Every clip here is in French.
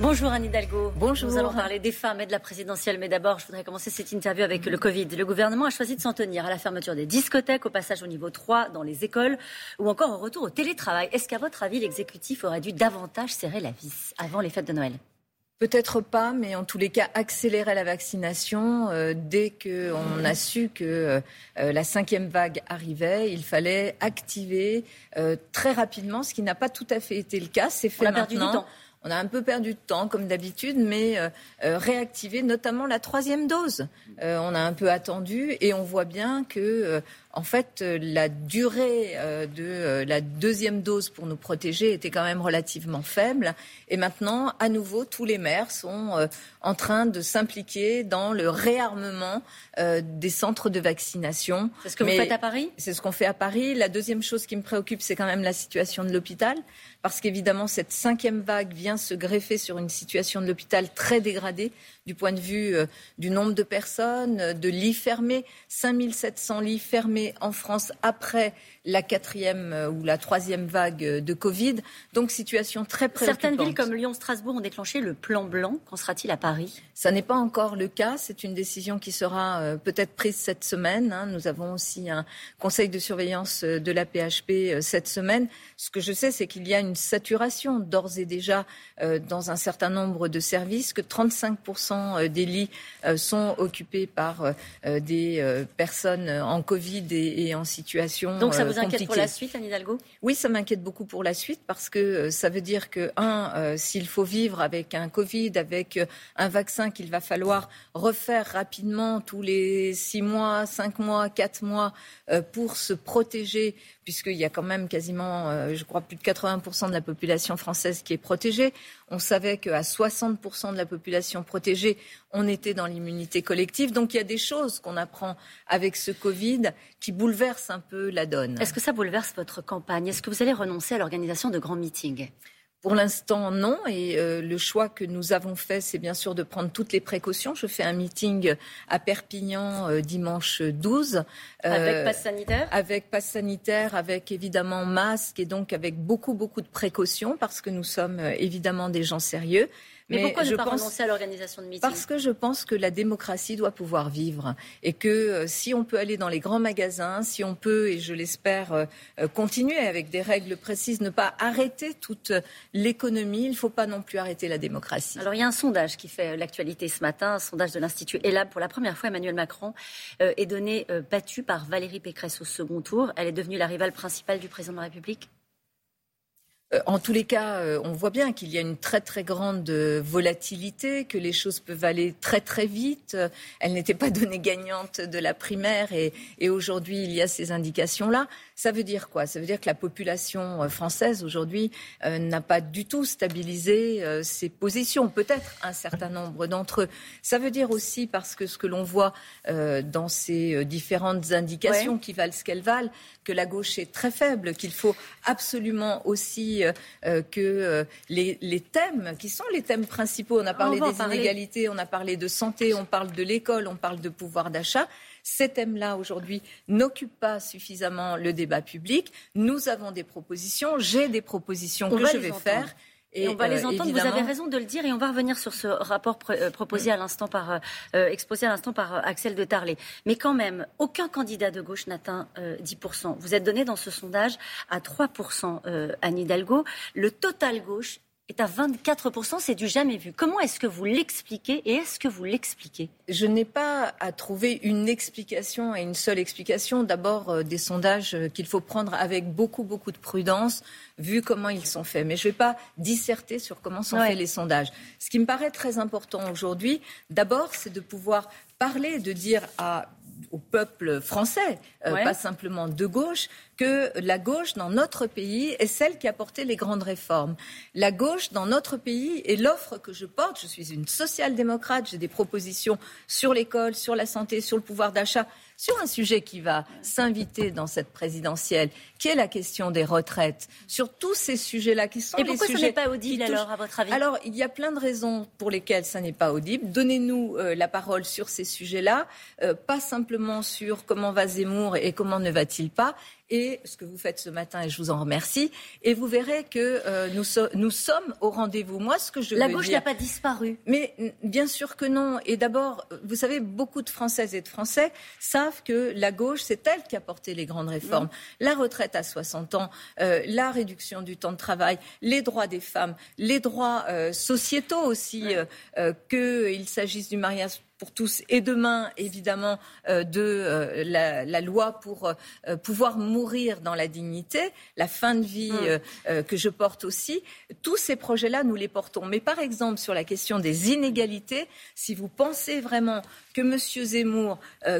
Bonjour Anne Hidalgo. Bonjour. Nous allons parler des femmes et de la présidentielle. Mais d'abord, je voudrais commencer cette interview avec le Covid. Le gouvernement a choisi de s'en tenir à la fermeture des discothèques, au passage au niveau 3 dans les écoles ou encore au retour au télétravail. Est-ce qu'à votre avis, l'exécutif aurait dû davantage serrer la vis avant les fêtes de Noël? Peut-être pas, mais en tous les cas, accélérer la vaccination. Euh, dès qu'on a su que euh, la cinquième vague arrivait, il fallait activer euh, très rapidement, ce qui n'a pas tout à fait été le cas. C'est fait On a maintenant. perdu du temps. On a un peu perdu de temps, comme d'habitude, mais euh, euh, réactiver notamment la troisième dose. Euh, on a un peu attendu et on voit bien que, euh, en fait, euh, la durée euh, de euh, la deuxième dose pour nous protéger était quand même relativement faible. Et maintenant, à nouveau, tous les maires sont en train de s'impliquer dans le réarmement des centres de vaccination. C'est ce que vous faites à Paris? c'est ce qu'on fait à Paris. La deuxième chose qui me préoccupe, c'est quand même la situation de l'hôpital, parce qu'évidemment, cette cinquième vague vient se greffer sur une situation de l'hôpital très dégradée du point de vue du nombre de personnes, de lits fermés, 5700 lits fermés en France après la quatrième euh, ou la troisième vague euh, de Covid. Donc, situation très préoccupante. Certaines villes comme Lyon, Strasbourg ont déclenché le plan blanc. Qu'en sera-t-il à Paris? Ça n'est pas encore le cas. C'est une décision qui sera euh, peut-être prise cette semaine. hein. Nous avons aussi un conseil de surveillance de la PHP cette semaine. Ce que je sais, c'est qu'il y a une saturation d'ores et déjà dans un certain nombre de services, que 35% des lits sont occupés par des personnes en Covid et, et en situation Donc ça euh, vous inquiète pour la suite, Anne Hidalgo? Oui, ça m'inquiète beaucoup pour la suite parce que euh, ça veut dire que, un, euh, s'il faut vivre avec un Covid, avec un vaccin qu'il va falloir refaire rapidement tous les six mois, cinq mois, quatre mois pour se protéger, puisqu'il y a quand même quasiment, je crois, plus de 80% de la population française qui est protégée. On savait qu'à 60% de la population protégée, on était dans l'immunité collective. Donc il y a des choses qu'on apprend avec ce Covid qui bouleversent un peu la donne. Est-ce que ça bouleverse votre campagne? Est-ce que vous allez renoncer à l'organisation de grands meetings? Pour l'instant, non. Et euh, le choix que nous avons fait, c'est bien sûr de prendre toutes les précautions. Je fais un meeting à Perpignan euh, dimanche 12. euh, Avec passe sanitaire? avec passe sanitaire, avec évidemment masque et donc avec beaucoup, beaucoup de précautions parce que nous sommes euh, évidemment des gens sérieux. Mais, pourquoi ne pas pense... renoncer à l'organisation de meetings? Parce que je pense que la démocratie doit pouvoir vivre et que euh, si on peut aller dans les grands magasins, si on peut, et je l'espère, euh, euh, continuer avec des règles précises, ne pas arrêter toute l'économie, il ne faut pas non plus arrêter la démocratie. Alors il y a un sondage qui fait l'actualité ce matin, un sondage de l'Institut ELAB. Pour la première fois, Emmanuel Macron euh, est donné battu par Valérie Pécresse au second tour. Elle est devenue la rivale principale du président de la République. Euh, En tous les cas, euh, on voit bien qu'il y a une très très grande euh, volatilité, que les choses peuvent aller très très vite. Elle n'était pas donnée gagnante de la primaire et, et aujourd'hui il y a ces indications-là. Ça veut dire quoi? Ça veut dire que la population française aujourd'hui euh, n'a pas du tout stabilisé euh, ses positions, peut-être un certain nombre d'entre eux. Ça veut dire aussi parce que ce que l'on voit euh, dans ces différentes indications Ouais. qui valent ce qu'elles valent, que la gauche est très faible, qu'il faut absolument aussi euh, euh, que euh, les, les thèmes, qui sont les thèmes principaux, on a parlé des parler. inégalités, on a parlé de santé, on parle de l'école, on parle de pouvoir d'achat. Ces thèmes-là, aujourd'hui, n'occupent pas suffisamment le débat public. Nous avons des propositions, j'ai des propositions On que je vais entendre. faire. Et, on va euh, les entendre. Vous avez raison de le dire et on va revenir sur ce rapport pr- euh, proposé à l'instant par euh, euh, exposé à l'instant par euh, Axel de Tarlé. Mais quand même, aucun candidat de gauche n'atteint euh, 10%. Vous êtes donné dans ce sondage à 3% euh, Anne Hidalgo. Le total gauche est à 24%. C'est du jamais vu. Comment est-ce que vous l'expliquez et est-ce que vous l'expliquez? Je n'ai pas à trouver une explication et une seule explication. D'abord, euh, des sondages euh, qu'il faut prendre avec beaucoup, beaucoup de prudence, vu comment ils sont faits. Mais je ne vais pas disserter sur comment sont Ouais. faits les sondages. Ce qui me paraît très important aujourd'hui, d'abord, c'est de pouvoir parler, de dire à au peuple français, euh, Ouais. pas simplement de gauche, que la gauche dans notre pays est celle qui a porté les grandes réformes. La gauche dans notre pays et l'offre que je porte, je suis une social-démocrate, j'ai des propositions sur l'école, sur la santé, sur le pouvoir d'achat, sur un sujet qui va s'inviter dans cette présidentielle, qui est la question des retraites, sur tous ces sujets-là qui sont Et les pourquoi ce sujets n'est pas audible alors, à votre avis? Alors, il y a plein de raisons pour lesquelles ça n'est pas audible. Donnez-nous euh, la parole sur ces sujets-là, euh, pas simplement sur comment va Zemmour et comment ne va-t-il pas. Et ce que vous faites ce matin, et je vous en remercie. Et vous verrez que euh, nous, nous, sommes au rendez-vous. Moi, ce que je la gauche n'a pas disparu. Mais bien sûr que non. Et d'abord, vous savez, beaucoup de Françaises et de Français savent que la gauche, c'est elle qui a porté les grandes réformes. La retraite à 60 ans, euh, la réduction du temps de travail, les droits des femmes, les droits euh, sociétaux aussi, qu'il s'agisse du mariage pour tous et demain, évidemment, euh, de euh, la, loi pour euh, pouvoir mourir dans la dignité, la fin de vie mm. que je porte aussi. Tous ces projets-là, nous les portons. Mais par exemple, sur la question des inégalités, si vous pensez vraiment que M. Zemmour,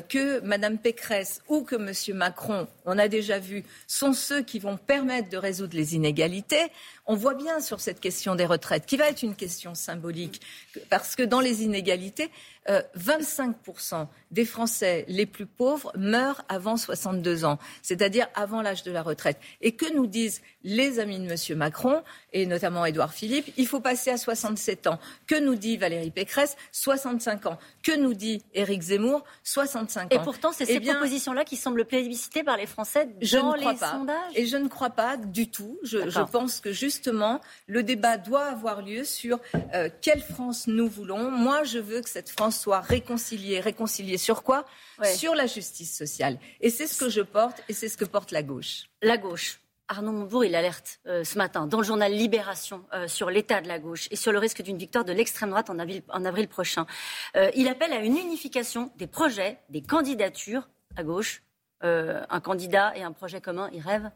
que Mme Pécresse ou que M. Macron, on a déjà vu, sont ceux qui vont permettre de résoudre les inégalités, on voit bien sur cette question des retraites, qui va être une question symbolique, parce que dans les inégalités, 25% euh, des Français les plus pauvres meurent avant 62 ans, c'est-à-dire avant l'âge de la retraite. Et que nous disent les amis de M. Macron, et notamment Édouard Philippe, il faut passer à 67 ans. Que nous dit Valérie Pécresse 65 ans. Que nous dit Éric Zemmour 65 ans. Et pourtant, c'est ces propositions-là qui semblent plébiscitées par les Français dans je ne crois les pas. sondages Et je ne crois pas du tout. Je, pense que justement, le débat doit avoir lieu sur euh, quelle France nous voulons. Moi, je veux que cette France soit réconciliée. Réconciliée sur quoi? Sur la justice sociale. Et c'est ce que je porte et c'est ce que porte la gauche. La gauche. Arnaud Montebourg, il alerte euh, ce matin dans le journal Libération euh, sur l'état de la gauche et sur le risque d'une victoire de l'extrême droite en avril, prochain. Euh, il appelle à une unification des projets, des candidatures à gauche. un candidat et un projet commun, il rêve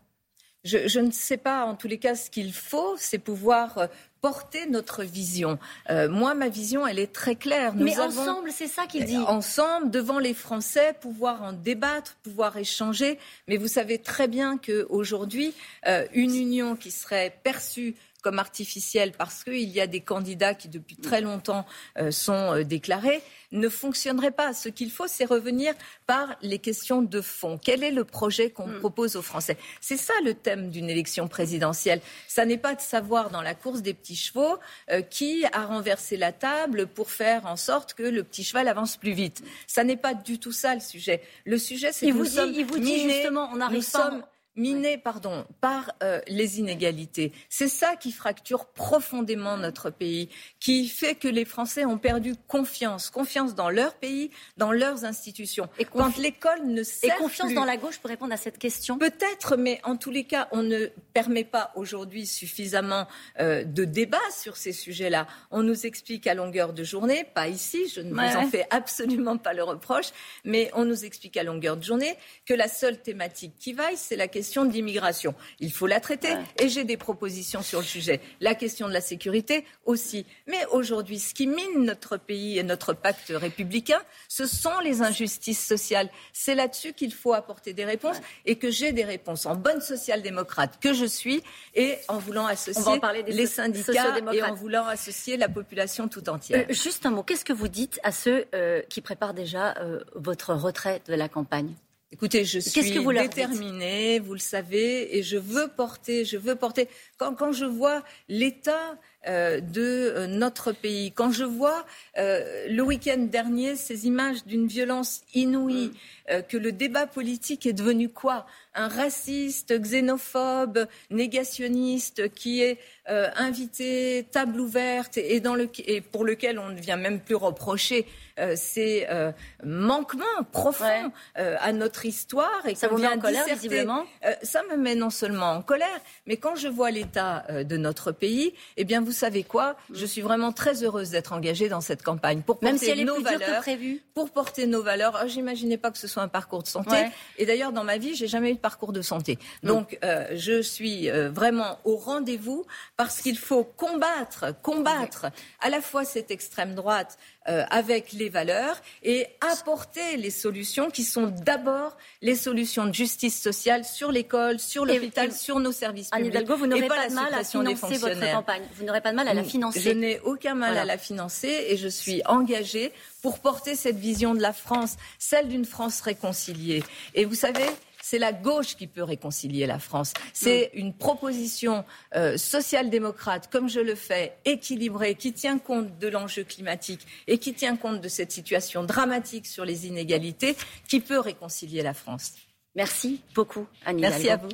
je, ne sais pas, en tous les cas, ce qu'il faut, c'est pouvoir porter notre vision. Euh, moi, ma vision, elle est très claire. Mais ensemble, c'est ça qu'il dit. Ensemble, devant les Français, pouvoir en débattre, pouvoir échanger. Mais vous savez très bien qu'aujourd'hui, euh, une union qui serait perçue comme artificielle parce qu'il y a des candidats qui depuis très longtemps euh, sont euh, déclarés, ne fonctionnerait pas. Ce qu'il faut, c'est revenir par les questions de fond. Quel est le projet qu'on hmm. propose aux Français? C'est ça le thème d'une élection présidentielle. Ça n'est pas de savoir dans la course des petits chevaux euh, qui a renversé la table pour faire en sorte que le petit cheval avance plus vite. Ça n'est pas du tout ça le sujet. Le sujet, c'est que vous dit, il vous dit justement, on arrive pas miné pardon, par euh, les inégalités. C'est ça qui fracture profondément notre pays, qui fait que les Français ont perdu confiance, confiance dans leur pays, dans leurs institutions. Et quand l'école ne sert Et confiance dans la gauche pour répondre à cette question? Peut-être, mais en tous les cas, on ne permet pas aujourd'hui suffisamment euh, de débats sur ces sujets-là. On nous explique à longueur de journée, pas ici, je ne vous en fais absolument pas le reproche, mais on nous explique à longueur de journée que la seule thématique qui vaille, c'est la question question de l'immigration. Il faut la traiter et j'ai des propositions sur le sujet. La question de la sécurité aussi. Mais aujourd'hui, ce qui mine notre pays et notre pacte républicain, ce sont les injustices sociales. C'est là-dessus qu'il faut apporter des réponses et que j'ai des réponses en bonne social-démocrate que je suis et en voulant associer les syndicats et en voulant associer la population tout entière. Euh, juste un mot, qu'est-ce que vous dites à ceux euh, qui préparent déjà euh, votre retrait de la campagne? Écoutez, je suis vous déterminée, vous le savez, et je veux porter, je veux porter. Quand, quand je vois l'état de euh, notre pays, quand je vois euh, le week-end dernier ces images d'une violence inouïe, mm. que le débat politique est devenu quoi? Un raciste, xénophobe, négationniste qui est invité, table ouverte, et, dans le, et pour lequel on ne vient même plus reprocher euh, ces euh, manquements profonds euh, à notre histoire. Et ça vous met en colère, visiblement? Ça me met non seulement en colère, mais quand je vois l'état de notre pays, eh bien, vous savez quoi mm. Je suis vraiment très heureuse d'être engagée dans cette campagne pour porter Même si elle est nos plus valeurs. Que prévu. Pour porter nos valeurs. Oh, J'imaginais pas que ce soit un parcours de santé. Et d'ailleurs, dans ma vie, j'ai jamais eu de parcours de santé. Donc, je suis vraiment au rendez-vous parce qu'il faut combattre, combattre à la fois cette extrême droite euh, avec les valeurs et apporter les solutions qui sont d'abord les solutions de justice sociale sur l'école, sur l'hôpital, sur nos services publics. Hidalgo, vous n'aurez pas, de mal à financer votre campagne. Vous n'aurez pas de mal à la financer. Je n'ai aucun mal à la financer et je suis engagée pour porter cette vision de la France, celle d'une France réconciliée. Et vous savez, c'est la gauche qui peut réconcilier la France. C'est une proposition euh, social-démocrate, comme je le fais, équilibrée, qui tient compte de l'enjeu climatique et qui tient compte de cette situation dramatique sur les inégalités, qui peut réconcilier la France. Merci beaucoup, Annie Merci à vous.